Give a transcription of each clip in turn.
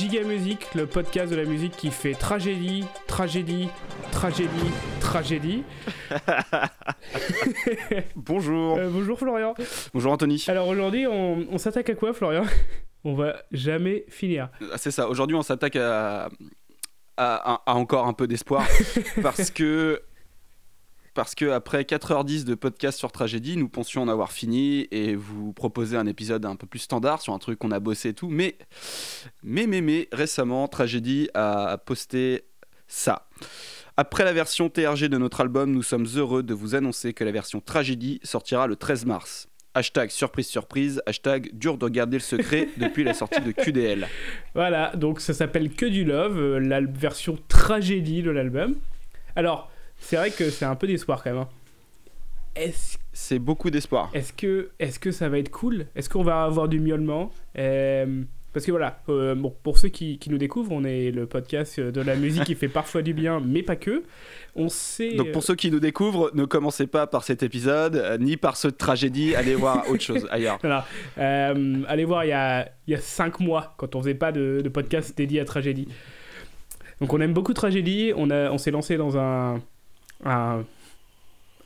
Giga Musique, le podcast de la musique qui fait tragédie, tragédie, tragédie, tragédie. Bonjour. Euh, bonjour Florian. Bonjour Anthony. Alors aujourd'hui, on, on s'attaque à quoi Florian? On va jamais finir. Ah, C'est ça, aujourd'hui on s'attaque à, à- à- à encore un peu d'espoir parce que parce que après 4h10 de podcast sur tragédie, nous pensions en avoir fini et vous proposer un épisode un peu plus standard sur un truc qu'on a bossé et tout, mais mais mais mais récemment tragédie a posté ça. Après la version TRG de notre album, nous sommes heureux de vous annoncer que la version tragédie sortira le 13 mars. Hashtag surprise surprise, hashtag dur de garder le secret depuis la sortie de QDL. Voilà, donc ça s'appelle Que du Love, euh, la version tragédie de l'album. Alors, c'est vrai que c'est un peu d'espoir quand même. hein. Est-ce C'est beaucoup d'espoir. Est-ce que, est que ça va être cool? Est-ce qu'on va avoir du miaulement? Euh, Parce que voilà, euh, bon, pour ceux qui, qui nous découvrent, on est le podcast de la musique qui fait parfois du bien, mais pas que. On sait. Donc pour ceux qui nous découvrent, ne commencez pas par cet épisode, euh, ni par ce de tragédie, allez voir autre chose ailleurs. Voilà. Euh, allez voir, il y a, il y a cinq mois, quand on faisait pas de, de podcast dédié à tragédie. Donc on aime beaucoup tragédie. On, a, on s'est lancé dans un, un,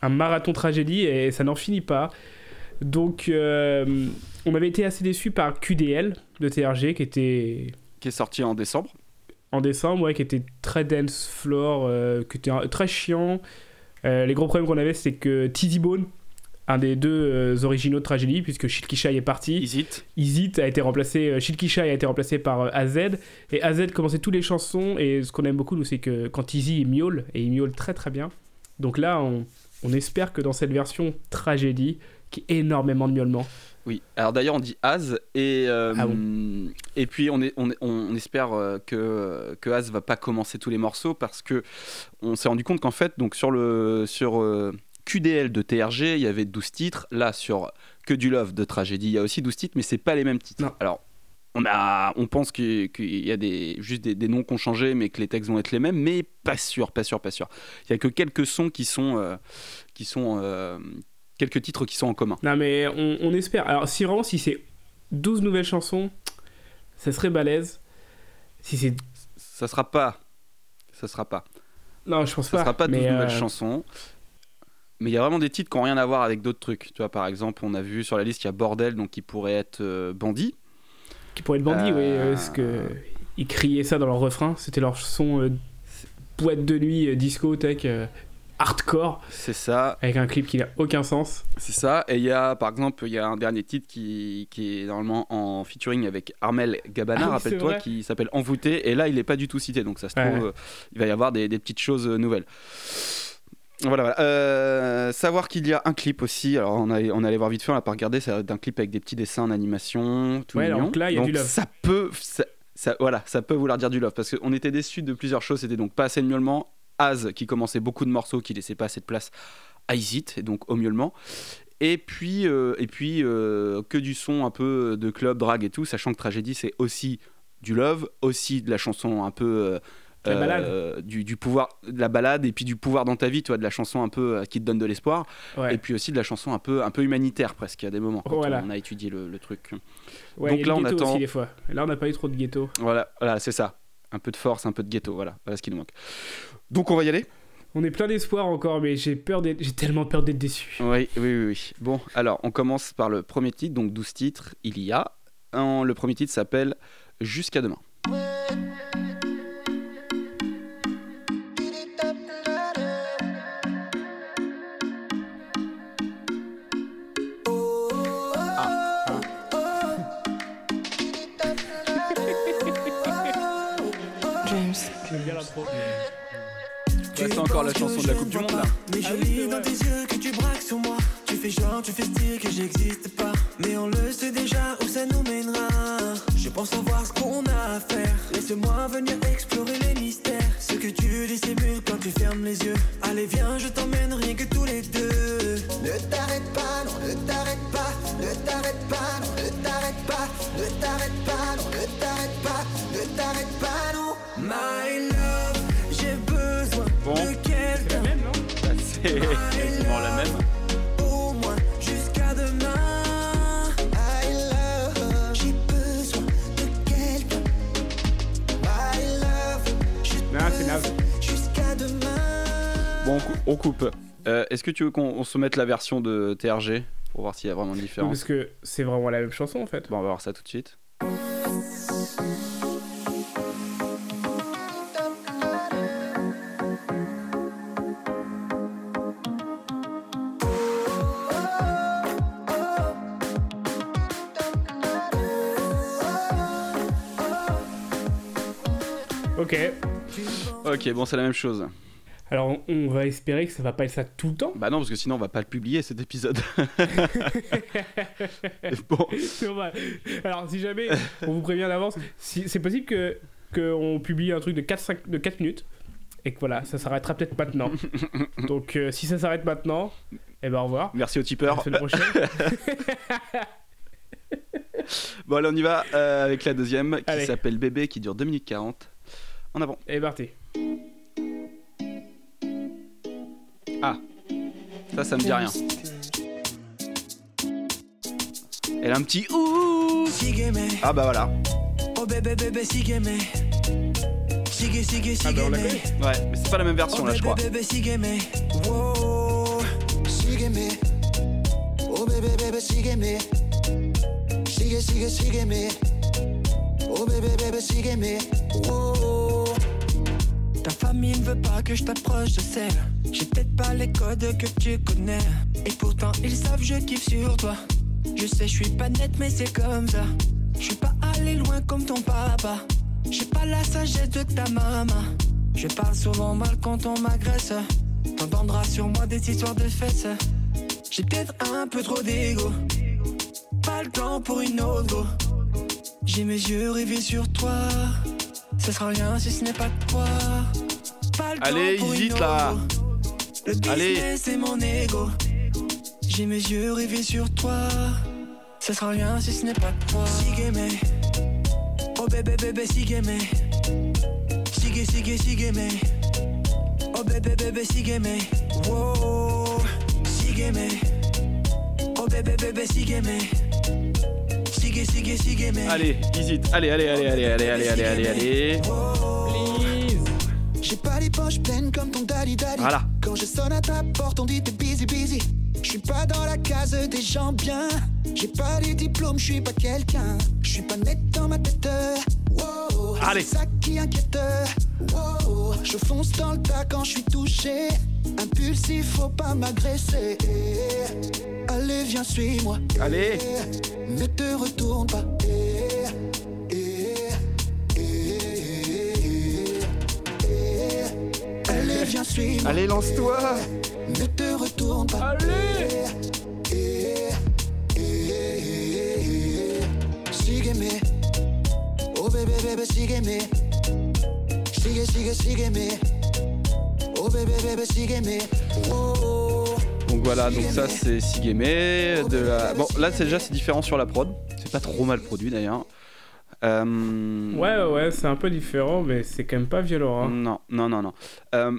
un marathon tragédie et ça n'en finit pas. Donc euh, on avait été assez déçus par QDL de TRG qui était Qui est sorti en décembre. en décembre, ouais, qui était très dance floor, euh, qui était très chiant. Euh, les gros problèmes qu'on avait, c'est que Tizzy Bone, un des deux originaux de Tragédie, puisque Shilkishai est parti, Isit. Izit a été remplacé, Shilkishai a été remplacé par AZ, et AZ commençait toutes les chansons, et ce qu'on aime beaucoup, nous, c'est que quand Izzy il miaule, et il miaule très très bien. Donc là, on, on espère que dans cette version Tragédie, qui est énormément de miaulement, Oui. Alors d'ailleurs on dit Az et euh, Ah et puis on est, on, est- on espère euh, que que Az va pas commencer tous les morceaux parce que on s'est rendu compte qu'en fait donc sur le sur euh, QDL de TRG il y avait 12 titres. Là sur que du love de tragédie il y a aussi 12 titres mais c'est pas les mêmes titres. Non. Alors on, a, on pense qu'il y a des, juste des, des noms qui ont changé, mais que les textes vont être les mêmes, mais pas sûr, pas sûr, pas sûr. Il y a que quelques sons qui sont, euh, qui sont euh, quelques titres qui sont en commun. Non, mais on, on espère. Alors, si vraiment, si c'est 12 nouvelles chansons, ça serait balèze. Si c'est. Ça sera pas, ça sera pas. Non, je pense Ça pas. sera pas 12 mais, nouvelles euh, chansons. Mais il y a vraiment des titres qui n'ont rien à voir avec d'autres trucs. Tu vois, par exemple, on a vu sur la liste, il y a Bordel, donc qui pourrait être euh, Bandit. Qui pourrait être bandit, Euh, oui. euh, Parce que. Ils criaient ça dans leur refrain. C'était leur son euh, boîte de nuit, euh, discothèque, euh, hardcore, C'est ça, avec un clip qui n'a aucun sens. c'est ça. Et il y a, par exemple, il y a un dernier titre qui, qui est normalement en featuring avec Armel Gabana, Ah rappelle-toi, qui s'appelle Envoûté. Et là, il n'est pas du tout cité, donc ça se trouve, euh, il va y avoir des, des petites choses euh, nouvelles. Voilà, voilà. Euh, savoir qu'il y a un clip aussi. Alors, on, a, on allait voir vite fait, on l'a pas regardé. C'est un clip avec des petits dessins en animation. Tout Ouais, mignon. donc là, il y a du love. Ça peut, ça, ça- voilà, ça peut vouloir dire du love. Parce qu'on était déçus de plusieurs choses. C'était donc pas assez de miaulement. Az qui commençait beaucoup de morceaux, qui laissait pas assez de place à Isit, et donc au miaulement. Et puis, euh, et puis euh, que du son un peu de club, drag et tout, sachant que Tragédie, c'est aussi du love, aussi de la chanson un peu. Euh, du, du pouvoir, de la balade, et puis du pouvoir dans ta vie, tu vois, de la chanson un peu euh, qui te donne de l'espoir, Ouais. et puis aussi de la chanson un peu, un peu humanitaire presque à des moments, quand Voilà. on a étudié le, le truc. Ouais, donc il y a là, du on attend- aussi, des fois. Là, on n'a pas eu trop de ghetto. Voilà, voilà c'est ça. Un peu de force, un peu de ghetto, voilà, voilà ce qui nous manque. Donc on va y aller On est plein d'espoir encore, mais j'ai peur. J'ai tellement peur d'être déçu. Oui, oui, oui, oui. Bon, alors, on commence par le premier titre, donc 12 titres, il y a. Un- le premier titre s'appelle Jusqu'à demain. J'aime bien c'est encore la chanson de la Coupe du Monde, là. Mais je Ah lis dans tes yeux que tu braques sur moi. Tu fais genre, tu fais style que j'existe pas. Mais on le sait déjà où ça nous mènera. Je pense savoir ce qu'on a à faire. Laisse-moi venir explorer les mystères. Ce que tu dissimules quand tu fermes les yeux. Allez, viens, je t'emmène rien que tous les deux. Ne t'arrête pas, non, ne t'arrête pas. Ne t'arrête pas, non, ne t'arrête pas. Ne t'arrête pas, non, ne t'arrête pas. Ne t'arrête pas, non j'ai bon. C'est la même, non bah, C'est quasiment la même. Au moins Bon, on coupe. Euh, est-ce que tu veux qu'on se mette la version de TRG pour voir s'il y a vraiment une différence Parce que c'est vraiment la même chanson en fait. Bon, on va voir ça tout de suite. Ok. Ok, bon, c'est la même chose. Alors on- va espérer que ça va pas être ça tout le temps. Bah non, parce que sinon on va pas le publier cet épisode. bon. Alors si jamais on vous prévient d'avance, si, c'est possible que qu'on publie un truc de 4, 5, de 4 minutes et que voilà, ça s'arrêtera peut-être maintenant. Donc euh, si ça s'arrête maintenant, eh ben au revoir. merci au À tipeur. la semaine prochaine. Bon, allez, on y va euh, avec la deuxième qui Allez. s'appelle Bébé qui dure 2 minutes 40. En avant. Et parti. Ça, ça me dit rien. Elle a un petit ouh. Ah bah voilà. oh bébé bébé. Sigue, sigue, Ah bah on la. Ouais, mais c'est pas la même version Oh là, je crois. Oh famille ne veut pas que je t'approche de celle. J'ai peut-être pas les codes que tu connais. Et pourtant, ils savent, je kiffe sur toi. Je sais, je suis pas net, mais c'est comme ça. Je suis pas allé loin comme ton papa. J'ai pas la sagesse de ta maman. Je parle souvent mal quand on m'agresse. T'entendras sur moi des histoires de fesses. J'ai peut-être un peu trop d'ego. Pas le temps pour une autre. J'ai mes yeux rivés sur toi. Ce sera rien si ce n'est pas toi. Allez, hésite là. Allez. c'est mon ego. J'ai mes yeux rivés sur toi. Ça sera rien si ce n'est pas toi. Oh bébé bébé sigeme. Sige sige sigeme. Oh bébé bébé. Wow. Oh bébé bébé sigeme. Sige sige sigeme. Allez, hésite. Allez allez allez allez allez allez allez allez. allez poches pleines comme ton daddy daddy. Voilà. Quand je sonne à ta porte, on dit t'es busy busy. Je suis pas dans la case des gens bien. J'ai pas les diplômes, je suis pas quelqu'un. Je suis pas net dans ma tête. Wow, Allez. C'est ça qui inquiète. Wow, je fonce dans le tas quand je suis touché. Impulsif, faut pas m'agresser. Allez, viens, suis-moi. Allez. Ne te retourne pas. Suis-moi. Allez, lance-toi. Ne te retourne pas. Allez. Sígueme. Oh bébé, bébé, sígueme. Sigue, sigue, sígueme. Oh bébé, bébé, sígueme. Oh. Donc voilà, donc ça c'est Sigeme de la... Bon là c'est déjà c'est différent sur la prod. C'est pas trop mal produit d'ailleurs. Euh, Ouais, ouais, ouais, c'est un peu différent, mais c'est quand même pas violent. Hein. Non, non, non, non. Euh,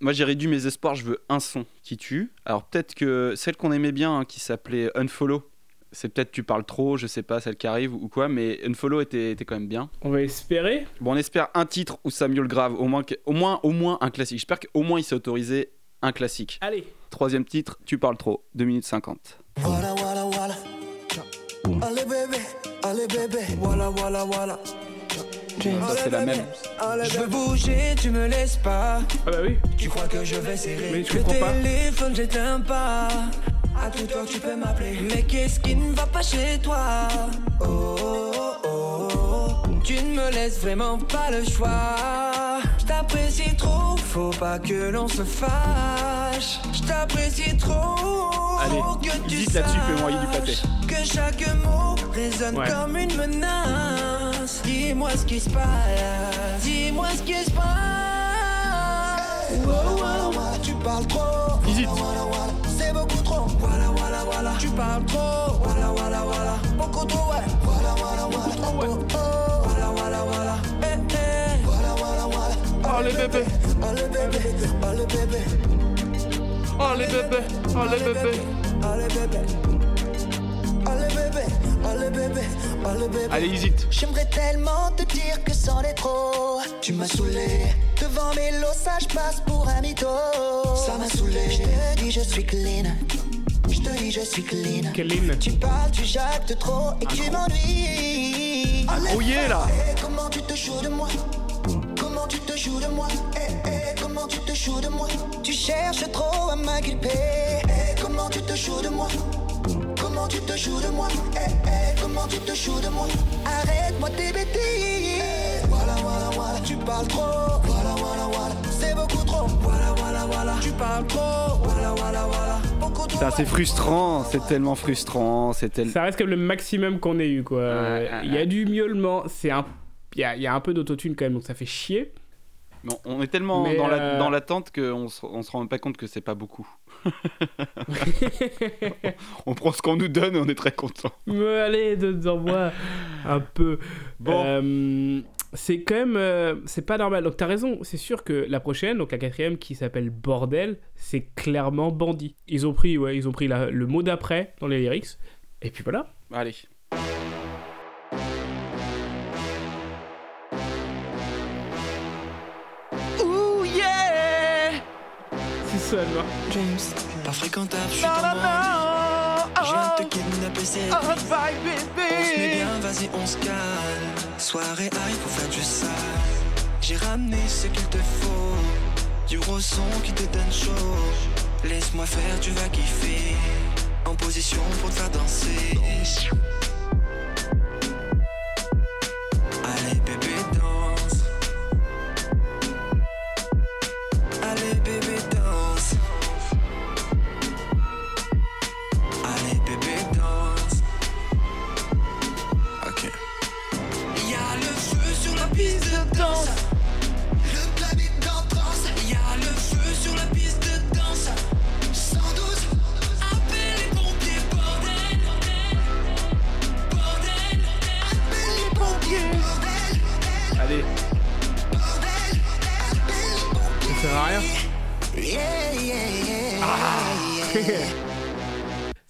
moi j'ai réduit mes espoirs, je veux un son qui tue. Alors peut-être que celle qu'on aimait bien hein, qui s'appelait Unfollow, c'est peut-être tu parles trop, je sais pas, celle qui arrive ou quoi, mais Unfollow était, était quand même bien. On va espérer. Bon on espère un titre où Samuel Grave, au moins, au moins, au moins un classique. J'espère qu'au moins il s'est autorisé un classique. Allez. Troisième titre, tu parles trop, 2 minutes 50. Voilà, voilà, voilà. Allez bébé, allez bébé, voilà, voilà, voilà. Ça c'est la même. Je veux bouger, tu me laisses pas. Ah bah oui. Tu crois que je vais serrer Mais je le comprends pas. téléphone, j'éteins pas. À tout heure, tu peux m'appeler. Mais qu'est-ce qui ne va pas chez toi? Oh, oh, oh, oh. Tu ne me laisses vraiment pas le choix. Je t'apprécie trop, faut pas que l'on se fâche. Je t'apprécie trop. Allez, hésite là-dessus, fais-moi du pâté. Que chaque mot résonne Ouais. comme une menace. Dis-moi ce qui se passe. Dis-moi ce qui se passe. Voilà, voilà, voilà, tu parles trop. Hésite. C'est beaucoup trop. Voilà, voilà, voilà, tu parles trop. Voilà, voilà, voilà, beaucoup trop, ouais. Voilà, voilà, voilà, trop, ouais. Oh, oh. Voilà, voilà, voilà, eh, eh. Voilà, voilà, voilà. Allez bébé, bébé, allez, bébé. Allez bébé, allez bébé. Allez, bébé. Allez, bébé, allez, bébé, allez, bébé. Allez hésite. J'aimerais tellement te dire que c'en est trop. Tu m'as saoulé, Devant mes lots, ça je passe pour un mytho. Ça m'a saoulé. Je te dis, je suis clean. Je te dis, je suis clean. Clean. Tu parles, tu jactes trop et tu m'ennuies. Brouillé là Eh, comment tu te joues de moi? Comment tu te joues de moi? Eh, comment tu te joues de moi? Tu cherches trop à m'inculper Eh, comment tu te joues de moi? Comment tu te joues de moi? Eh, eh, comment tu te joues de moi? Arrête-moi tes bêtises. Voilà, voilà, voilà, tu parles trop. Voilà, voilà, voilà, c'est beaucoup trop. Voilà, voilà, voilà, tu parles trop. Voilà, voilà, voilà, beaucoup trop. Putain, c'est frustrant, c'est tellement frustrant, c'est tel... Ça reste comme le maximum qu'on ait eu, quoi. Ouais, Il y a du miaulement, c'est un... Il y y a un peu d'autotune quand même, donc ça fait chier. Mais on est tellement Mais, dans la- euh, dans l'attente qu'on se, on se rend même pas compte que c'est pas beaucoup. on prend ce qu'on nous donne et on est très content. Mais allez, donne-en-moi un peu. Bon. Euh, c'est quand même. euh, c'est pas normal. Donc t'as raison, c'est sûr que la prochaine, donc la quatrième qui s'appelle Bordel, c'est clairement bandit. Ils ont pris, ouais, ils ont pris la- le mot d'après dans les lyrics. Et puis voilà. Allez. James, pas fréquentable, je suis Je viens de te kidnapper, c'est Oh, On se met bien, vas-y, on se calme. Soirée arrive pour faire du sale. J'ai ramené ce qu'il te faut. Du gros son qui te donne chaud. Laisse-moi faire, tu vas kiffer. En position pour te faire danser.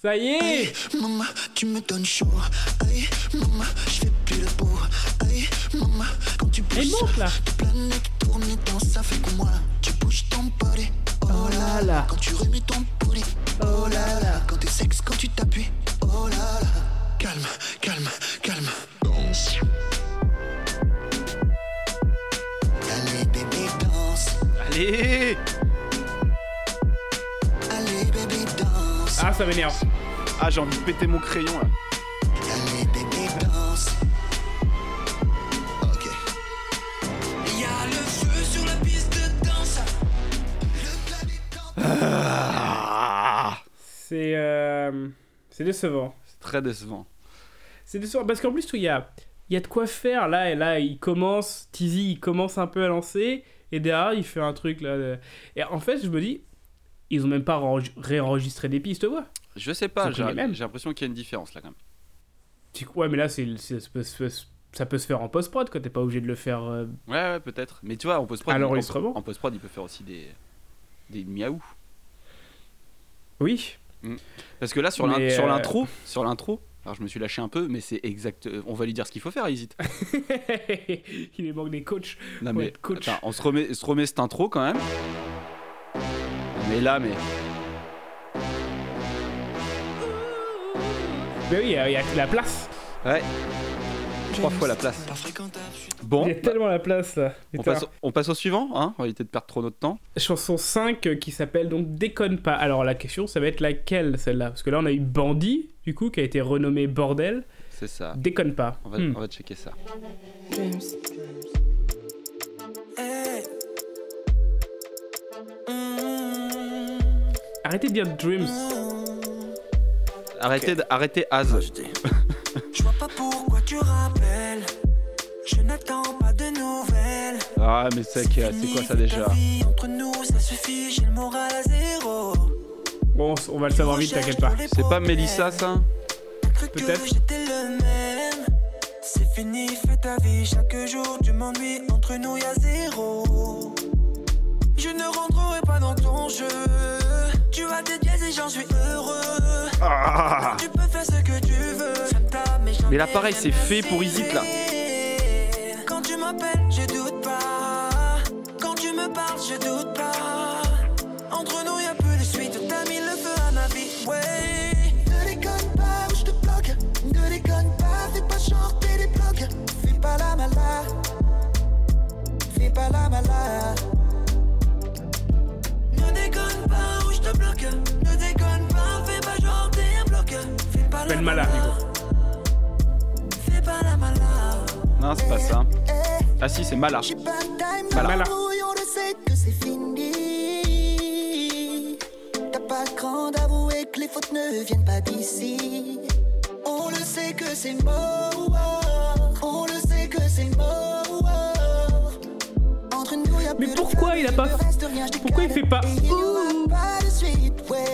Ça y est Maman, tu me donnes chaud. Aïe, maman, je fais plus le beau. Aïe, maman, quand tu bouges, monte là la planète tourne et danse, ça fait comme moi. Tu bouges ton body. Oh là là. Quand tu remets ton booty. Oh là là. Quand t'es sexe, quand tu t'appuies. Oh là là. Calme, calme, calme. Danse. Allez, bébé, danse. Allez Allez, bébé, danse. Ah, ça m'énerve. Ah, j'ai envie de péter mon crayon là. Allez bébé danse Ok Il y a le feu sur la piste de danse Ah, C'est. euh, C'est décevant. c'est très décevant. C'est décevant parce qu'en plus, il y a, il y a de quoi faire là. Et là, il commence, Tizi, il commence un peu à lancer. Et derrière, il fait un truc là. de- Et en fait, je me dis, ils ont même pas réenregistré des pistes, voix. Je sais pas, j'ai l'impression qu'il y a une différence là quand même. Ouais, mais là, c'est, ça, peut se, faire- en post-prod quand t'es pas obligé de le faire. euh, Ouais, ouais, peut-être. Mais tu vois, en post-prod, en, en post-prod, il peut faire aussi des, des miaou. Oui. Parce que là, sur euh, l'intro, sur l'intro, alors je me suis lâché un peu, mais c'est exact. euh, On va lui dire ce qu'il faut faire, hésite. il lui manque des coachs. Non mais coach. attends, on se remet, se remet cette intro quand même. Mais là, mais Mais oui, il y, a- il y a la place. ouais, trois fois la place. Bon, il y a bah, tellement la place là. on, passe, on passe au suivant, hein. On va éviter de perdre trop notre temps. Chanson 5 euh, qui s'appelle donc Déconne pas. Alors la question, ça va être laquelle celle-là? Parce que là, on a eu Bandit, du coup, qui a été renommé Bordel. C'est ça. Déconne pas. On va, Hmm. on va checker ça. James Hey Mm, Arrêtez de dire Dreams. Arrêtez, de- arrêtez Az. Je vois pas pourquoi tu rappelles Je n'attends pas de nouvelles Ah, mais c'est que- c'est quoi ça déjà Entre nous, ça suffit, j'ai le moral à zéro. Bon, on va le savoir vite, t'inquiète pas. C'est pas Mélissa ça Peut-être. J'étais le même. C'est fini, fais ta vie. Chaque jour, tu m'ennuies. Entre nous, y'a zéro. Je ne rentrerai pas dans ton jeu. Tu as des dièses et j'en suis heureux. Ah. Mais là, pareil, c'est fait pour Isit là. Quand tu m'appelles, je doute pas. Quand tu me parles, je doute pas. Entre nous, y'a plus de suite. T'as mis le feu à ma vie, ouais. Ne déconne pas ou je te bloque. Ne déconne pas, fais pas chanter des blocs. Fais pas la malade. Fais pas la malade. On que c'est pas de cran d'avouer que les fautes ne viennent pas d'ici. On le sait que c'est mort. On le sait que c'est mort. Entre nous, y a Mais pourquoi il a pas- pourquoi il fait pas Et il y aura ouh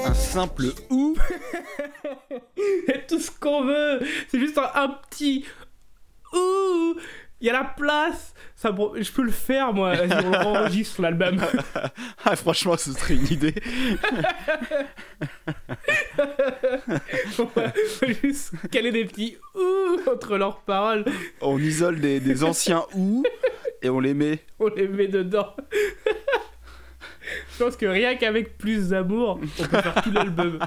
Un simple ou. Et tout ce qu'on veut, c'est juste un, un petit. Ouh Il y a la place ça, Je peux le faire, moi. On enregistre l'album. Ah, franchement, ce serait une idée. on va juste caler des petits ouh entre leurs paroles. On isole des, des anciens ou et on les met. On les met dedans. Je pense que rien qu'avec plus d'amour, on peut faire tout l'album.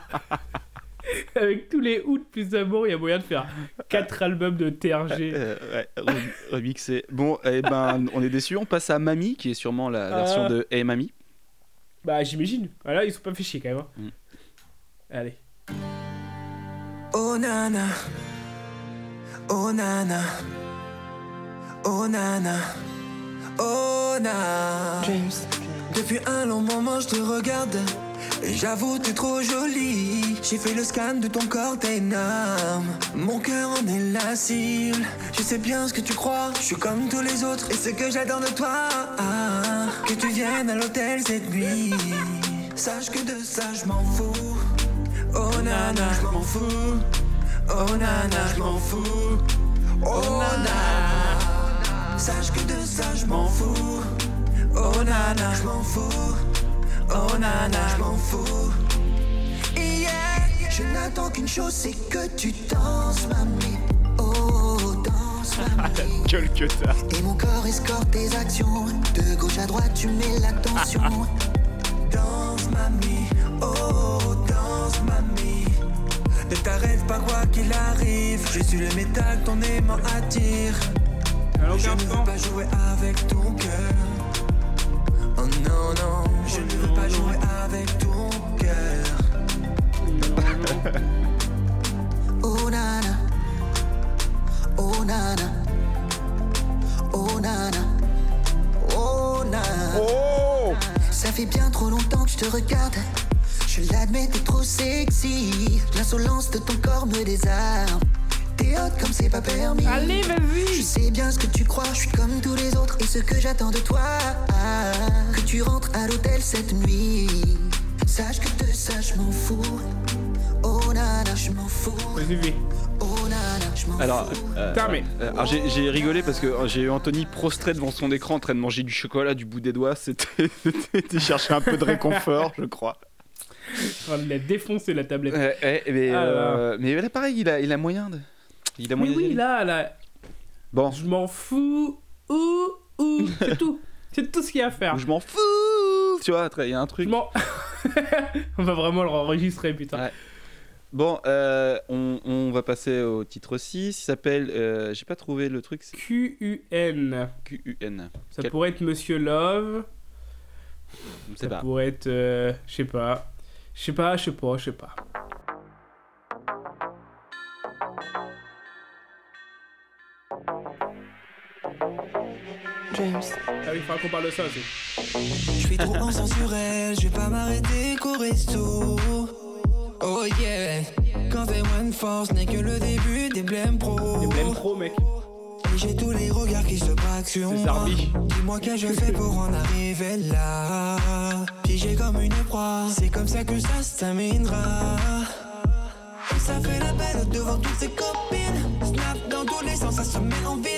Avec tous les outs de plus d'amour, il y a moyen de faire 4 albums de TRG. Euh, ouais, re- remixé. Bon, eh ben, on est déçus. On passe à Mamie, qui est sûrement la version Ah. de Hey Mamie. Bah, j'imagine. Voilà, ils sont pas fait chier quand même. hein. Mm. Allez. Oh nana, oh nana, oh nana, oh nana. James. Depuis un long moment je te regarde. Et J'avoue t'es trop jolie. J'ai fait le scan de ton corps, t'es énorme. Mon cœur en est la cible. Je sais bien ce que tu crois. Je suis comme tous les autres et ce que j'adore de toi. que tu viennes à l'hôtel cette nuit. Sache que de ça je m'en fous. Oh nana, je m'en fous. Oh nana, je m'en fous. Oh nana. Sache que de ça je m'en fous. Oh nana, je m'en fous. Oh nana, je m'en fous. Yeah. Je n'attends qu'une chose, c'est que tu danses, mamie. Oh, danse, mamie. Gueule que t'as. Et mon corps escorte tes actions. De gauche à droite, tu mets l'attention. danse, mamie. Oh, danse, mamie. Ne t'arrête pas, quoi qu'il arrive. Je suis le métal ton aimant attire. Alors, Je ne veux pas jouer avec ton cœur. Oh non, non, je ne veux pas jouer avec ton cœur. Oh nana, oh nana, oh nana, oh nana. Oh Ça fait bien trop longtemps que je te regarde. Je l'admets, t'es trop sexy. L'insolence de ton corps me désarme. T'es hot comme c'est pas permis. Allez, Je vas-y sais bien ce que tu crois, je suis comme tous les autres. Et ce que j'attends de toi, que tu rentres à l'hôtel cette nuit. Sache que de ça, je m'en fous. Oh nana, je m'en fous. Vas-y, vas-y. Oh je Alors, fous. euh, mais- euh, alors j'ai j'ai rigolé parce que euh, j'ai eu Anthony prostré devant son écran en train de manger du chocolat du bout des doigts. C'était c'était chercher un peu de réconfort, je crois. Oh, il a défoncé la tablette. Mais, Ah là euh, mais là, pareil, il a, il a moyen de. Il a Mais moyen d'y oui, là, là, Bon, je m'en fous. Ouh, ouh, c'est tout. C'est tout ce qu'il y a à faire. je m'en fous Tu vois, il y a un truc. m'en. On va vraiment le enregistrer, putain. Ouais. Bon, euh, on, on va passer au titre 6. Il s'appelle. euh, J'ai pas trouvé le truc, c'est Q-U-N. QUN. Ça Quel- pourrait être Monsieur Love. Je sais Ça pas. pourrait être. euh, je sais pas. Je sais pas, je sais pas, je sais pas. James. Ah oui, il faudra qu'on parle de ça aussi. Je suis trop pensant sur elle, je vais pas m'arrêter qu'au resto. Oh yeah, quand t'es one force n'est que le début des blèmes pro. Les blèmes pro, mec. Et j'ai tous les regards qui se braquent sur moi. Dis-moi que je fais pour en arriver là. Piégé comme une proie, c'est comme ça que ça se terminera. Et ça fait la belle devant toutes ses copines. Snap dans tous les sens, ça se met en vitrine.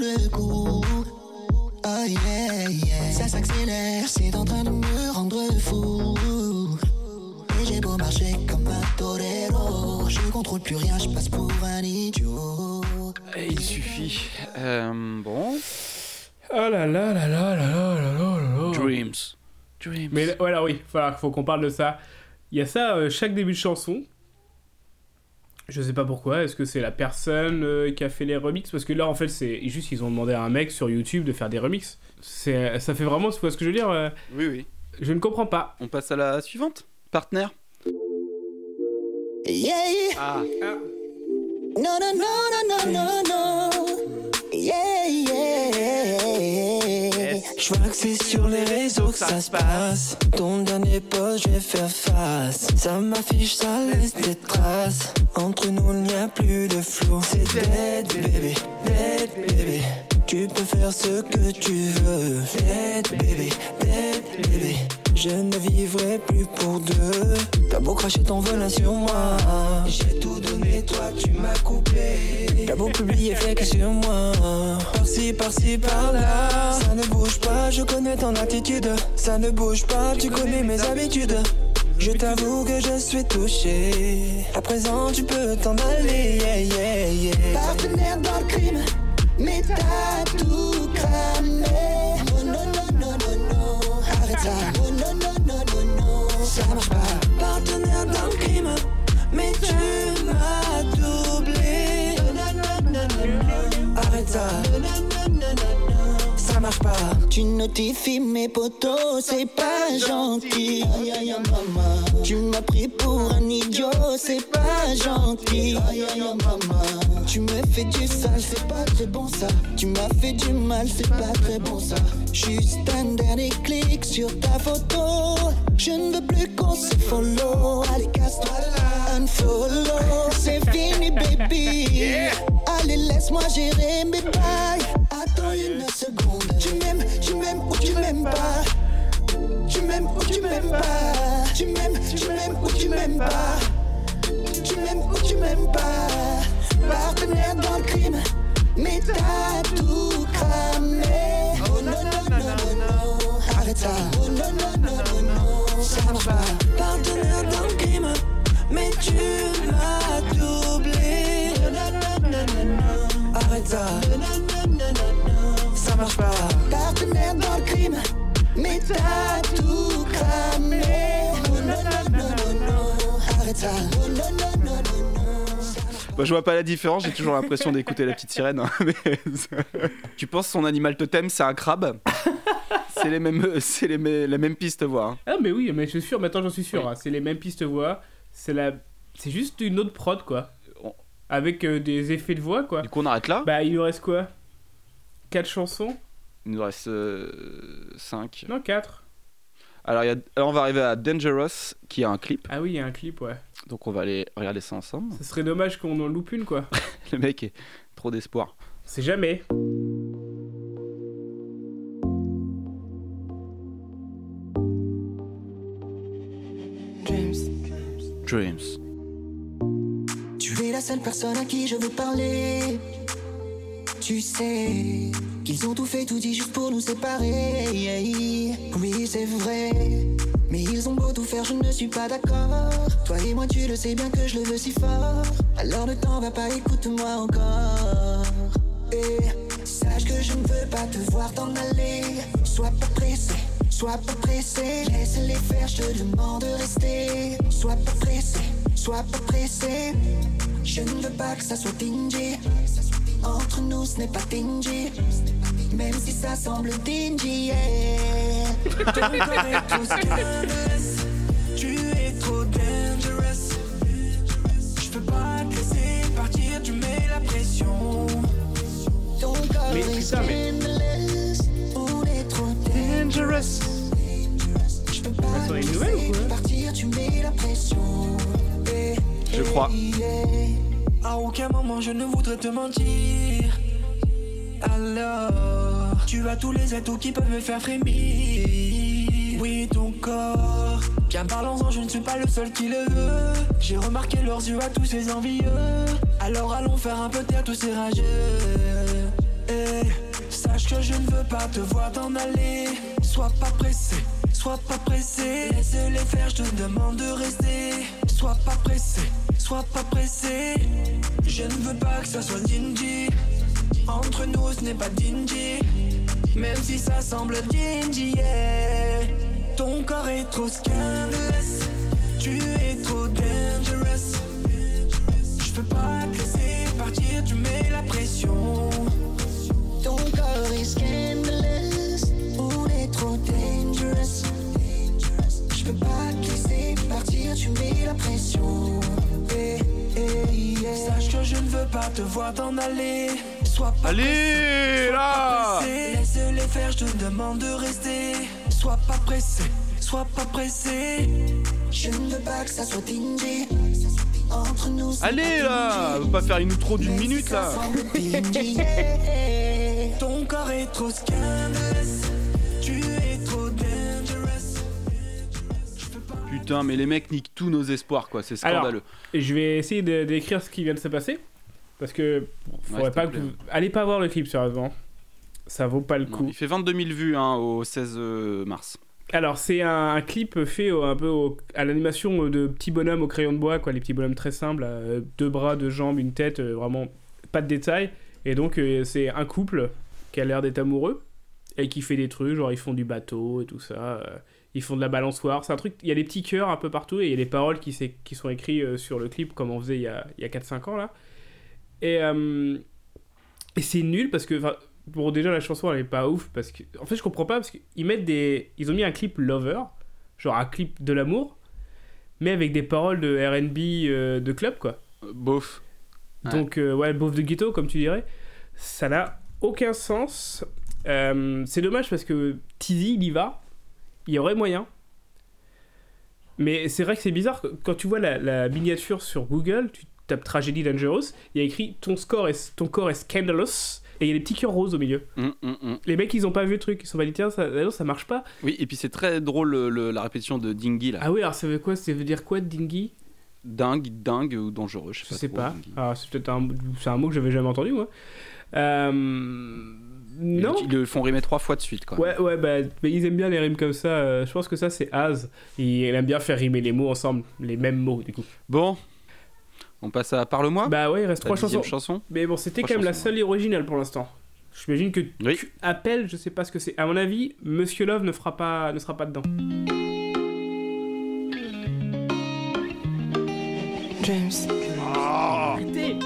Oh yeah, yeah. Ça s'accélère, c'est en train de me rendre fou. Et j'ai beau marcher comme un torero. Je contrôle plus rien, je passe pour un idiot. Et il suffit. Euh, bon. Oh là là là là là là là là là. Dreams. Dreams. Mais voilà, oui, faut, faut qu'on parle de ça. Il y a ça euh, chaque début de chanson. Je sais pas pourquoi. Est-ce que c'est la personne euh, qui a fait les remixes? Parce que là, en fait, c'est juste ils ont demandé à un mec sur YouTube de faire des remixes. C'est, ça fait vraiment, tu vois ce que je veux dire euh, Oui, oui. Je ne comprends pas. On passe à la suivante. Partenaire. Yeah, Ah. no, no, no, no, no, no, no. Yeah, yeah. Je vois que c'est sur les réseaux que ça se passe. Ton dernier post, je vais faire face. Ça m'affiche, ça laisse des traces. Entre nous, il n'y a plus de flou. C'est dead, baby, dead, baby. Tu peux faire ce que tu veux. Dead, baby, dead, baby. Je ne vivrai plus pour deux. T'as beau cracher ton venin sur moi. J'ai tout donné, toi tu m'as coupé. T'as beau publier fake sur moi. Par-ci, par-ci, par-là. Ça ne bouge pas, je connais ton attitude. Ça ne bouge pas, tu connais mes habitudes. Je t'avoue que je suis touché. À présent, tu peux t'en aller. Yeah, yeah, yeah. Partenaire dans le crime, mais t'as tout cramé. Oh non, non, non, non, non. Arrête ça. Ça marche pas. Partenaire dans le crime, mais tu m'as doublé. Arrête ça. Ça marche pas. Tu notifies mes potos, c'est pas gentil. Tu m'as pris pour un idiot, c'est pas gentil. Tu me fais du sale, c'est pas très bon ça. Tu m'as fait du mal, c'est pas très bon ça. Juste un dernier clic sur ta photo. Je ne veux plus qu'on se follow. Allez, casse-toi là, unfollow. C'est fini, baby. Allez, laisse-moi gérer mes bails. Attends une seconde. Tu m'aimes, tu m'aimes ou tu m'aimes pas? Tu m'aimes ou tu m'aimes pas? Tu m'aimes, tu m'aimes ou tu m'aimes pas? Tu m'aimes ou tu m'aimes pas? Partenaire dans le crime, mais t'as tout cramé. Oh non, non, non, non, non. Arrête ça. Oh non, non, non, non, non. Ça marche pas. Partenaire dans le crime, mais tu m'as doublé. Arrête ça. Ça marche pas. Partenaire dans le crime, mais t'as tout cramé. Arrête ça. Bah, je vois pas la différence, j'ai toujours l'impression d'écouter la petite sirène. hein, mais- tu penses son animal totem, c'est un crabe? C'est les mêmes, c'est les mê- la même piste voix. hein. Ah, mais oui, mais je suis sûr, maintenant j'en suis sûr. hein. C'est les mêmes pistes voix. C'est la... c'est juste une autre prod, quoi. On- Avec euh, des effets de voix, quoi. Du coup, on arrête là? Bah, il nous reste quoi? 4 chansons? Il nous reste 5. Non, 4. Alors, il y a- alors, on va arriver à Dangerous, qui a un clip. Ah oui, il y a un clip, ouais. Donc, on va aller regarder ça ensemble. Ce serait dommage qu'on en loupe une, quoi. Le mec est trop d'espoir. C'est jamais. Tu es la seule personne à qui je veux parler. Tu sais qu'ils ont tout fait, tout dit juste pour nous séparer. Oui, c'est vrai. Mais ils ont beau tout faire, je ne suis pas d'accord. Toi et moi, tu le sais bien que je le veux si fort. Alors ne t'en va pas, écoute-moi encore. Que je ne veux pas te voir t'en aller. Sois pas pressé, sois pas pressé. Laisse-les faire, je te demande de rester. Sois pas pressé, sois pas pressé. Je ne veux pas que ça soit dingy. Entre nous, ce n'est pas dingy. Même si ça semble dingy, yeah. Trop. Tu es trop dangerous. Je peux pas te laisser partir, tu mets la pression. Mais est putain, mais- dangerous. Je peux pas Ça serait te une nouvelle ou quoi partir, tu mets la pression. Je crois. À aucun moment je ne voudrais te mentir. Alors, tu as tous les atouts qui peuvent me faire frémir. Oui, ton corps. Bien parlons-en, je ne suis pas le seul qui le veut. J'ai remarqué leurs yeux à tous ces envieux. Alors allons faire un peu taire tous ces rageux. Sache que je ne veux pas te voir t'en aller. Sois pas pressé, sois pas pressé. Laisse-les faire, je te demande de rester. Sois pas pressé, sois pas pressé. Je ne veux pas que ça soit dingy. Entre nous, ce n'est pas dingy. Même si ça semble dingy, yeah. Ton corps est trop scandalous. Tu es trop dangerous. Je peux pas te laisser partir, tu mets la pression. Ton corps est scandalous. On est trop dangerous. Je peux pas te laisser partir, tu mets la pression. Eh, eh, yeah. Sache que je ne veux pas te voir t'en aller. Sois pas Allez là. Laisse-les faire, je te demande de rester. Sois pas pressé, sois pas pressé. Je ne veux pas que ça soit dingy. Entre nous, Allez là. On va pas faire une outro d'une minute là. Ton corps est trop scandalous. Tu es trop dangerous. Putain, mais les mecs niquent tous nos espoirs quoi, c'est scandaleux. Et je vais essayer de décrire ce qui vient de se passer. Parce que faudrait pas que vous- Allez pas voir le clip, sérieusement. Ça vaut pas le Non, coup. il fait 22 000 vues hein, au 16 euh, mars. Alors, c'est un, un clip fait au- un peu au- à l'animation de petits bonhommes au crayon de bois, quoi, les petits bonhommes très simples, euh, deux bras, deux jambes, une tête, euh, vraiment pas de détails. Et donc, euh, c'est un couple qui a l'air d'être amoureux et qui fait des trucs, genre ils font du bateau et tout ça. euh, ils font de la balançoire. C'est un truc, il y a des petits cœurs un peu partout et il y a des paroles qui, qui sont écrites euh, sur le clip, comme on faisait il y a, il y a 4-5 ans là. Et, euh, et c'est nul parce que, bon, déjà la chanson elle est pas ouf parce que, en fait, je comprends pas parce qu'ils mettent des. Ils ont mis un clip lover, genre un clip de l'amour, mais avec des paroles de RB euh, de club quoi. Bof. Ouais. Donc, euh, ouais, beauf de ghetto, comme tu dirais. Ça n'a aucun sens. Euh, c'est dommage parce que Tizi, il y va. Il y aurait moyen. Mais c'est vrai que c'est bizarre. Quand tu vois la, la miniature sur Google, tu tapes Tragédie Dangerous, il y a écrit ton, score est, ton corps est scandalous. Et il y a des petits cœurs roses au milieu. Hum, hum, hum. Les mecs, ils ont pas vu le truc. Ils sont pas dit, tiens, ça, non, ça marche pas. Oui, et puis c'est très drôle le- le- la répétition de Dingy là. Ah oui, alors ça veut quoi? Ça veut dire quoi, dingy Dingue, dingue ou dangereux, je sais Je pas. sais trop, pas. Ah, c'est peut-être un, c'est un mot que j'avais jamais entendu, moi. Euh, non. Ils le font rimer trois fois de suite quoi. Ouais, ouais, bah, mais ils aiment bien les rimes comme ça. euh, je pense que ça, c'est Az. Il aime bien faire rimer les mots ensemble, les mêmes mots, du coup. Bon, on passe à Parle-moi. Bah ouais, il reste trois chansons. chanson. Mais bon, c'était quand même la seule originale pour l'instant. J'imagine que Oui. tu appelles, je sais pas ce que c'est. À mon avis, Monsieur Love ne, fera pas, ne sera pas dedans. James. Arrêtez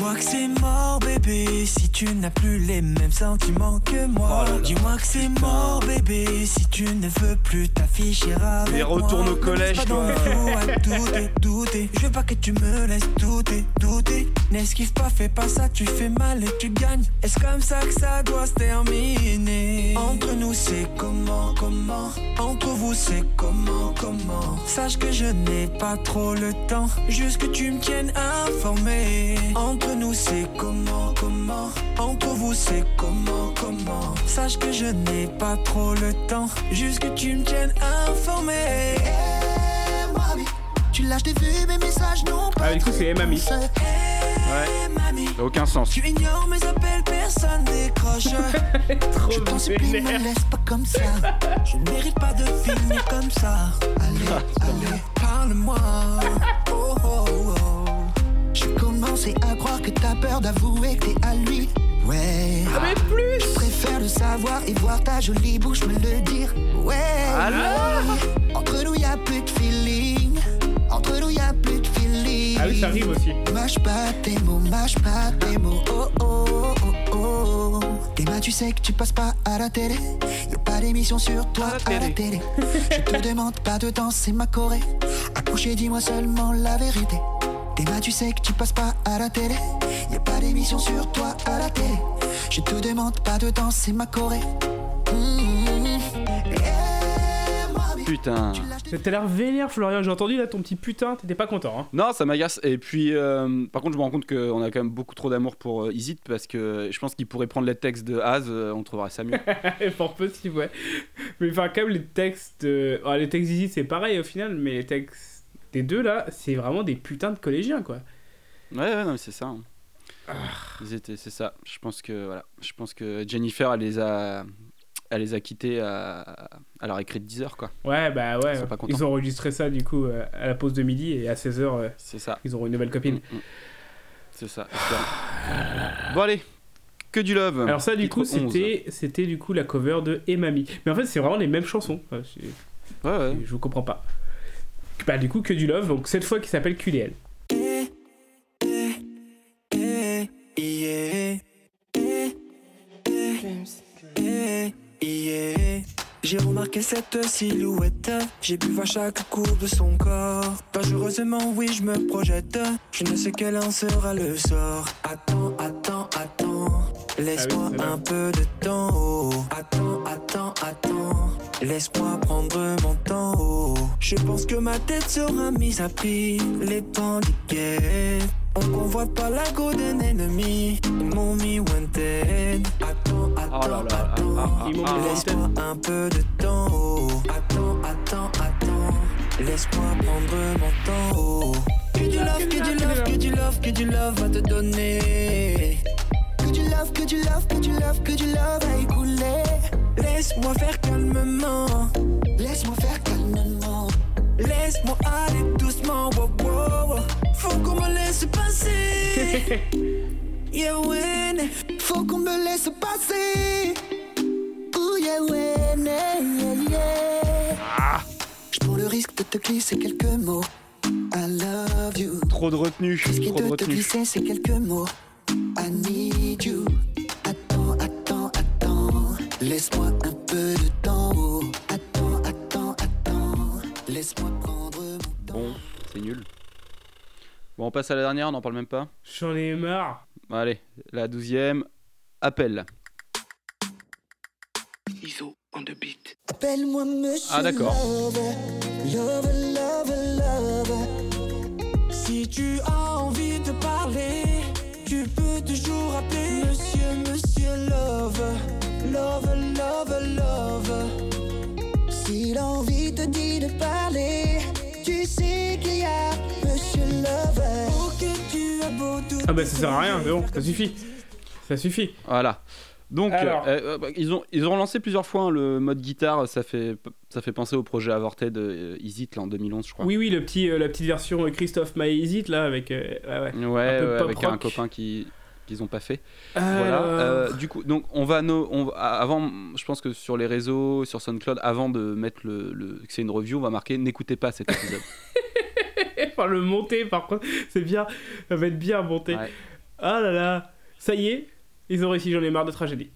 Dis-moi que c'est mort, bébé, si tu n'as plus les mêmes sentiments que moi. Oh. Dis-moi que c'est mort, bébé, si tu ne veux plus t'afficher avec Mais moi. retourne au collège, pas toi. à douter, douter. Je veux pas que tu me laisses douter, douter. N'esquive pas, fais pas ça, tu fais mal et tu gagnes. Est-ce comme ça que ça doit se terminer? Entre nous, c'est comment, comment? Entre vous, c'est comment, comment? Sache que je n'ai pas trop le temps, juste que tu me tiennes informé. Entre nous, c'est comment, comment? Entre vous, c'est comment, comment Sache que je n'ai pas trop le temps, juste que tu me tiennes informé. Eh, mami, Tu lâches tes vues, mes messages non pas. Ah, du coup, c'est Mamie. Ça a aucun sens. tu ignores mes appels, personne décroche. Trop Je t'en supplie, me vénère. laisse pas comme ça. Je ne mérite pas de finir comme ça. Allez, allez. Parle-moi. Oh, oh, oh. J'ai commencé à croire que t'as peur d'avouer que t'es à lui. Ouais. Ah, mais plus Je préfère le savoir et voir ta jolie bouche me le dire. Ouais. Alors Entre nous y a plus de feeling. Entre nous y a plus de feeling. Ah oui, ça arrive aussi. Mâche pas tes mots, mâche pas tes mots. Oh oh oh oh. Tes mains, tu sais que tu passes pas à la télé. Y a pas d'émission sur toi À la à la télé. Je te demande pas de danser ma Corée. Accoucher, dis-moi seulement la vérité. Tu sais que tu passes pas à la télé. Y a pas d'émission sur toi à la télé. Je te demande pas de danser ma Corée. Mm. Eh, mami, Putain. T'as l'air vénère, Florian. J'ai entendu là ton petit putain, t'étais pas content. Hein. Non, ça m'agace. Et puis, euh, par contre, je me rends compte qu'on a quand même beaucoup trop d'amour pour euh, Isit parce que je pense qu'il pourrait prendre les textes de Az, euh, on trouverait ça mieux. Fort possible, ouais. Mais enfin, quand même, les textes. euh, oh, les textes d'Izzy, c'est pareil au final, mais les textes des deux là, c'est vraiment des putains de collégiens quoi. ouais, ouais, non, mais c'est ça. hein. Ah. Ils étaient, c'est ça. Je pense que voilà, je pense que Jennifer, elle les a, elle les a quittés à, à leur écrit de 10 heures, quoi. Ouais, bah ouais. Ils pas ont enregistré ça du coup euh, à la pause de midi et à 16h, C'est ça. ils auront une nouvelle copine. Mm, mm. C'est ça. Bon allez, que du love. Alors ça du coup 11. c'était c'était du coup la cover de Emami. Mais en fait c'est vraiment les mêmes chansons. Enfin, Ouais, ouais. Je vous comprends pas. Bah du coup que du love donc cette fois qui s'appelle QDL. J'ai remarqué cette silhouette, j'ai bu à chaque courbe de son corps. Dangereusement, oui, je me projette. Je ne sais quel en sera le sort. Attends, attends. Laisse-moi Ah un peu de temps. oh. Attends, attends, attends. Laisse-moi prendre mon temps. oh. Je pense que ma tête sera mise à prix. Les temps guet. On convoite pas la go d'un ennemi. Ils m'ont mis wanted. Attends, Oh attends, ah, attends. ah, Laisse-moi un peu de temps. oh. Attends, attends, attends. Laisse-moi prendre mon temps. oh. Que du love, que du love, que du love, que du love va te donner. Que du love, que du love, que du love, que du love à écouler. Laisse-moi faire calmement. Laisse-moi faire calmement. Laisse-moi aller doucement. Wow, wow, wow. Faut qu'on me laisse passer. Yeah, ouais. Faut qu'on me laisse passer. Ouh, yeah, ouais, yeah, yeah. J'prends le risque de te glisser quelques mots. I love you. Trop de retenue, Risquer trop de de te glisser ces quelques mots. I need c'est nul. Bon, on passe à la dernière, on n'en parle même pas. J'en ai marre. Bon, allez, la douzième. Appel. ISO on the beat. Appelle-moi monsieur. Ah, d'accord. Love, love, love, love. Si tu as envie de parler, tu peux toujours appeler Monsieur, Monsieur Love. Love, Ah bah ça sert à rien, c'est bon, ça suffit. Ça suffit. Voilà. Donc, Alors. euh, euh, bah, ils, ont, ils ont lancé plusieurs fois hein, le mode guitare. Ça fait, ça fait penser au projet avorté de euh, Easy It, là, en 2011, je crois. Oui oui le petit euh, la petite version Christophe My Is It là avec ouais, ouais. Ouais, Un avec copain qui qu'ils ont pas fait. Voilà. Du coup, donc on va, no- on va- avant, je pense que sur les réseaux, sur SoundCloud, avant de mettre le, le- que c'est une review, on va marquer n'écoutez pas cet épisode. enfin le monter par contre, c'est bien, ça va être bien monté. Ouais. Ah là là, ça y est, ils ont réussi, j'en ai marre de tragédie.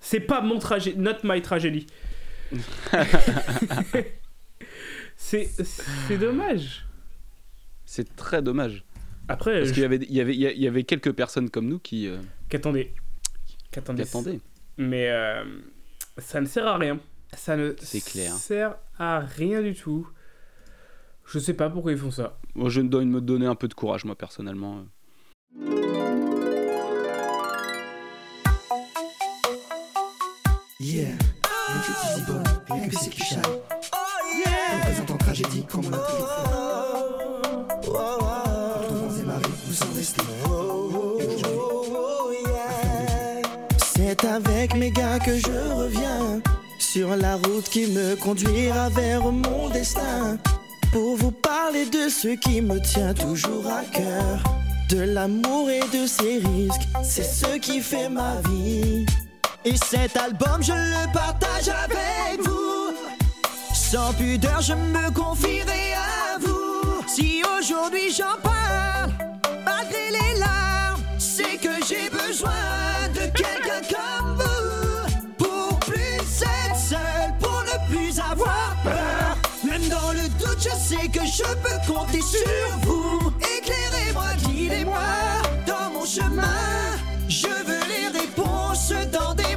C'est pas mon tragédie, not my tragédie. c'est c'est dommage. C'est très dommage. Après, Parce je- qu'il y avait, il y, avait, il y avait quelques personnes comme nous qui, euh, mais euh, ça ne sert à rien. Ça ne C'est clair. sert à rien du tout. Je sais pas pourquoi ils font ça. Moi, je dois me donner un peu de courage, moi, personnellement. Yeah, rien que Dizzy Boy, rien que c'est qui shine. Représentant tragédie comme on l'a toujours fait. Entre vents et marées, nous sommes restés. Et aujourd'hui, C'est avec mes gars que je reviens sur la route qui me conduira vers mon destin. Pour vous parler de ce qui me tient toujours à cœur. De l'amour et de ses risques, c'est ce qui fait ma vie. Et cet album, je le partage avec vous. Sans pudeur, je me confierai à vous. Si aujourd'hui j'en parle, malgré les larmes, c'est que j'ai besoin je sais que je peux compter sur vous. Éclairez-moi, guidez-moi dans mon chemin. Je veux les réponses, tendez-moi la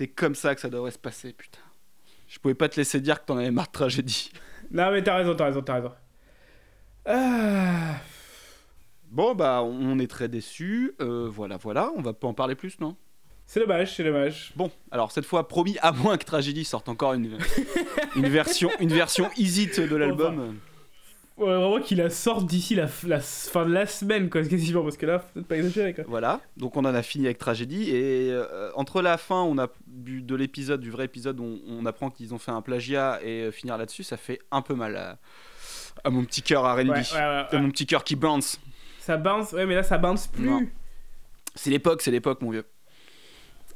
C'est comme ça que ça devrait se passer, putain. Je pouvais pas te laisser dire que t'en avais marre de tragédie. Non, mais t'as raison, t'as raison, t'as raison. Ah. Bon, bah, on est très déçus. Euh, voilà, voilà. On va pas en parler plus, non? C'est dommage, c'est dommage. Bon, alors cette fois, promis, à moins que Tragédie sorte encore une, une version, une version easy de l'album. Ouais, vraiment qu'il la sorte d'ici la, la fin de la semaine, quoi, quasiment, parce que là, faut peut-être pas exagérer, quoi. Voilà, donc on en a fini avec Tragédie. Et euh, entre la fin on a, du, de l'épisode, du vrai épisode, on, on apprend qu'ils ont fait un plagiat et euh, finir là-dessus, ça fait un peu mal à, à mon petit cœur RB. Ouais, ouais, ouais, À mon petit cœur qui bounce. Ça bounce, ouais, mais là, ça bounce plus. C'est l'époque, c'est l'époque, mon vieux.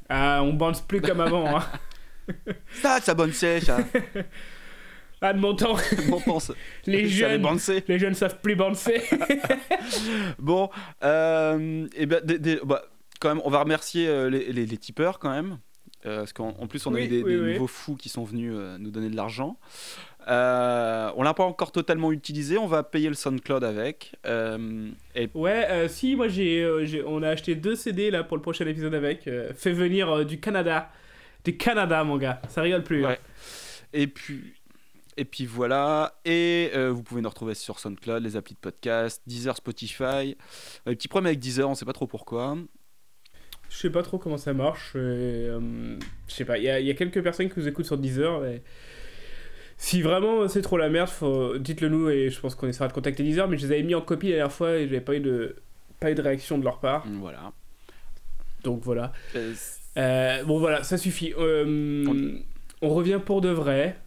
Ah, on bounce plus comme avant, hein. Ça, ça bounce, ça. Ah, de mon temps, On pense. les jeunes, les jeunes savent plus bouncer. Bon, euh, et ben, des- des- bah, quand même, on va remercier euh, les, les- les tipeurs quand même. Euh, parce qu'en en plus, on a eu des, oui, des oui. nouveaux fous qui sont venus euh, nous donner de l'argent. On l'a pas encore totalement utilisé, on va payer le SoundCloud avec. Et Ouais, si, moi j'ai, on a acheté deux CD là pour le prochain épisode avec. fait venir du Canada. Du Canada, mon gars. Ça rigole plus. hein. Ouais. Et puis, et puis voilà. Et euh, vous pouvez nous retrouver sur SoundCloud, les applis de podcast, Deezer, Spotify. Euh, petit problème avec Deezer, on sait pas trop pourquoi. Je sais pas trop comment ça marche. euh, je sais pas, il y, a- il y a quelques personnes qui nous écoutent sur Deezer. Si vraiment c'est trop la merde, faut... dites-le nous et je pense qu'on essaiera de contacter Deezer. Mais je les avais mis en copie la dernière fois et j'avais pas eu de, pas eu de réaction de leur part. Voilà. Donc voilà. Euh, bon voilà, ça suffit. On- on revient pour de vrai.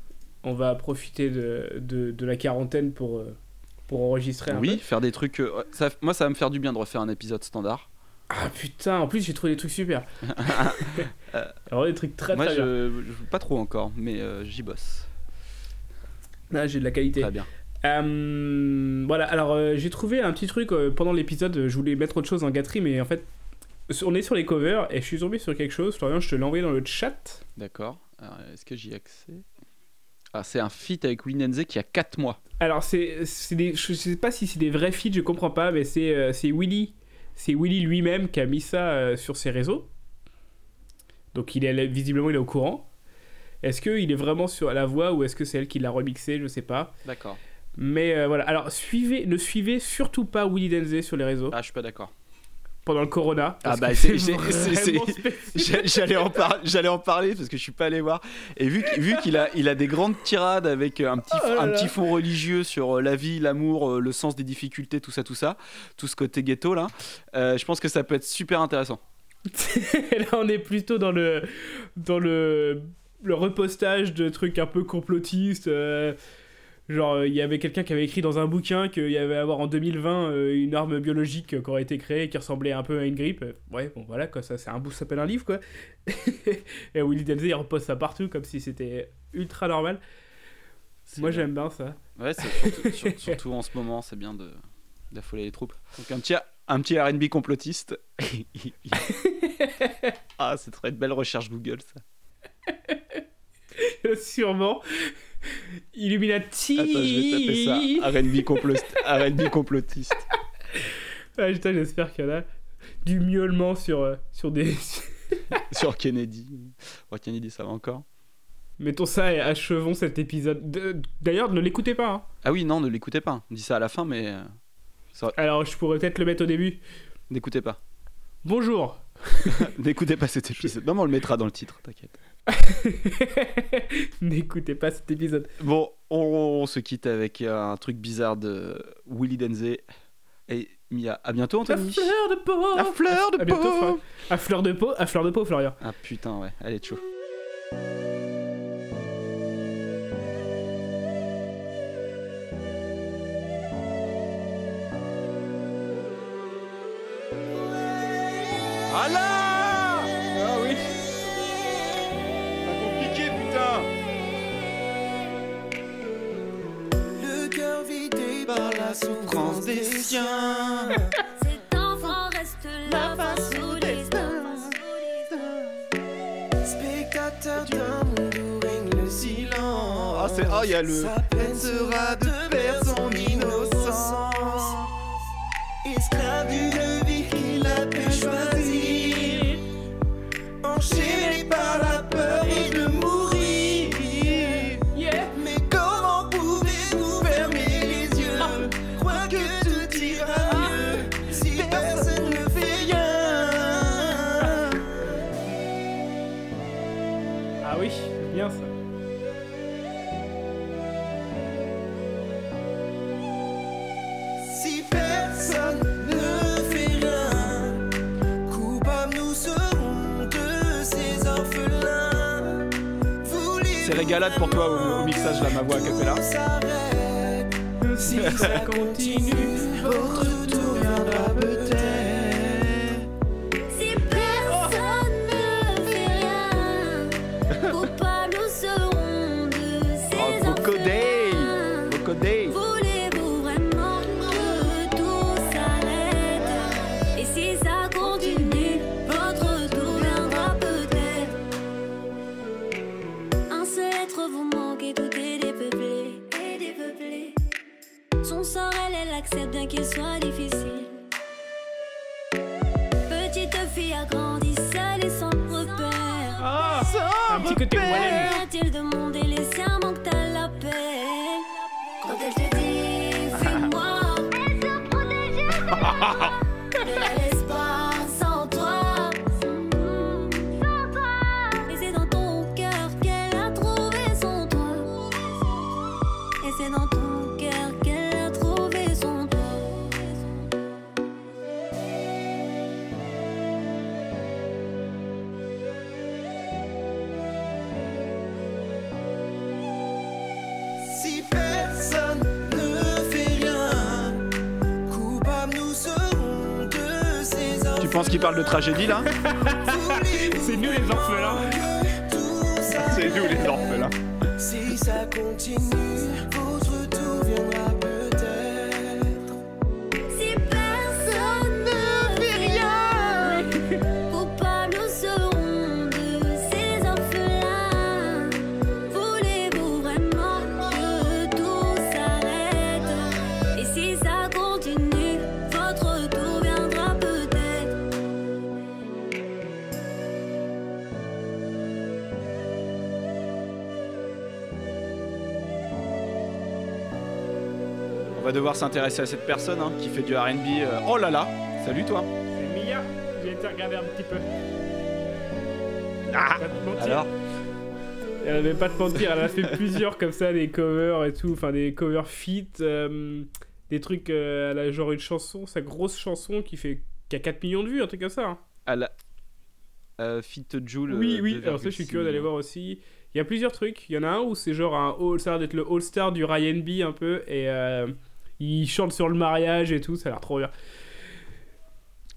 On va profiter de, de, de la quarantaine pour, euh, pour enregistrer un oui, peu. faire des trucs. euh, ça, moi, ça va me faire du bien de refaire un épisode standard. Ah putain, en plus j'ai trouvé des trucs super. Alors des trucs très Moi, très bien. je, pas trop encore, mais euh, j'y bosse. Ah, j'ai de la qualité. Très bien. Euh, voilà, alors euh, j'ai trouvé un petit truc euh, pendant l'épisode. euh, Je voulais mettre autre chose en gâterie, mais en fait, on est sur les covers et je suis tombé sur quelque chose. Florian, je te l'ai envoyé dans le chat. D'accord. Est-ce que j'y ai accès? Ah, c'est un feat avec Winenze qui a 4 mois. Alors, c'est, c'est des, je sais pas si c'est des vrais feeds, je comprends pas, mais c'est, euh, c'est Willy. C'est Willy lui-même qui a mis ça euh, sur ses réseaux. Donc, il est visiblement il est au courant. Est-ce qu'il est vraiment sur la voix ou est-ce que c'est elle qui l'a remixé? Je sais pas. D'accord. Mais euh, voilà. Alors, suivez, ne suivez surtout pas Willy Denze sur les réseaux Ah, je suis pas d'accord. Pendant le Corona. Ah bah, c'est- J'allais en, par- j'allais en parler parce que je suis pas allé voir. Et vu, qu'- vu qu'il a, il a des grandes tirades avec euh, un petit, Oh un petit fond religieux sur euh, la vie, l'amour, euh, le sens des difficultés, tout ça, tout ça, tout ce côté ghetto là, euh, je pense que ça peut être super intéressant. Là, on est plutôt dans le dans le le repostage de trucs un peu complotistes. euh, genre, euh, il y avait quelqu'un qui avait écrit dans un bouquin qu'il y avait à avoir en 2020 euh, une arme biologique qui aurait été créée qui ressemblait un peu à une grippe. Euh, Ouais, bon voilà quoi, ça c'est un bout, ça s'appelle un livre quoi. Et Willy Denze il repose ça partout comme si c'était ultra normal. Moi j'aime bien ça. Ouais, surtout, sur- surtout en ce moment, c'est bien de d'affoler les troupes. Donc un petit, un petit R&B complotiste. ah, c'est très une belle recherche Google ça. Sûrement. Illuminati. Attends, je vais taper ça. R&B complotiste. R&B complotiste. Ah, putain, j'espère qu'il y en a du miaulement sur, euh, sur des. Sur Kennedy. Ouais, Kennedy, ça va encore. Mettons ça et achevons cet épisode. De- D'ailleurs, ne l'écoutez pas. hein. Ah oui, non, ne l'écoutez pas. On dit ça à la fin, mais euh, ça- Alors, je pourrais peut-être le mettre au début. n'écoutez pas. Bonjour. N'écoutez pas cet épisode. Non, mais on le mettra dans le titre, t'inquiète. N'écoutez pas cet épisode. Bon, on, on se quitte avec un truc bizarre de Willy Denze et Mia. À bientôt, Anthony. fleur de peau. À fleur de À bientôt, peau. À fleur de peau. À fleur de peau, Florian. Ah putain, ouais, elle est chaud. Souffrance des siens. Cet enfant reste là face au destin. Spectateur d'un monde où règne le silence. Ah, c'est. Ah, il y a le. Sa peine sera de régalade pour toi au, au mixage là, ma voix a cappella. s'arrête. Si ça continue, votre qu'il parle de tragédie là C'est nous les orphelins. C'est nous les orphelins. Si ça continue, s'intéresser à cette personne hein, qui fait du RB. euh, Oh là là Salut toi C'est Mia. J'ai été regarder un petit peu. Te mentir. Alors Elle avait pas de mentir, elle a fait plusieurs comme ça, des covers et tout, enfin des covers fit, euh, des trucs, euh, elle a genre une chanson, sa grosse chanson qui fait qui a 4 millions de vues, un truc comme ça. hein. à la... euh, Fit Joule. oui, oui, alors ça je suis 2,6 curieux d'aller voir aussi. Il y a plusieurs trucs, il y en a un où c'est genre un all, ça a l'air d'être le all-star du Ryan B un peu, et il chante sur le mariage et tout, ça a l'air trop bien.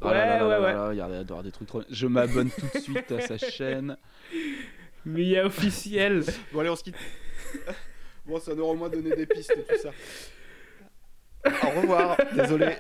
Oh là là là Ouais, là ouais, il doit avoir des trucs trop. Je m'abonne tout de suite à sa chaîne. Mia officiel. Bon, allez, on se quitte. bon, ça nous aura au moins donné des pistes, tout ça. Au revoir, désolé.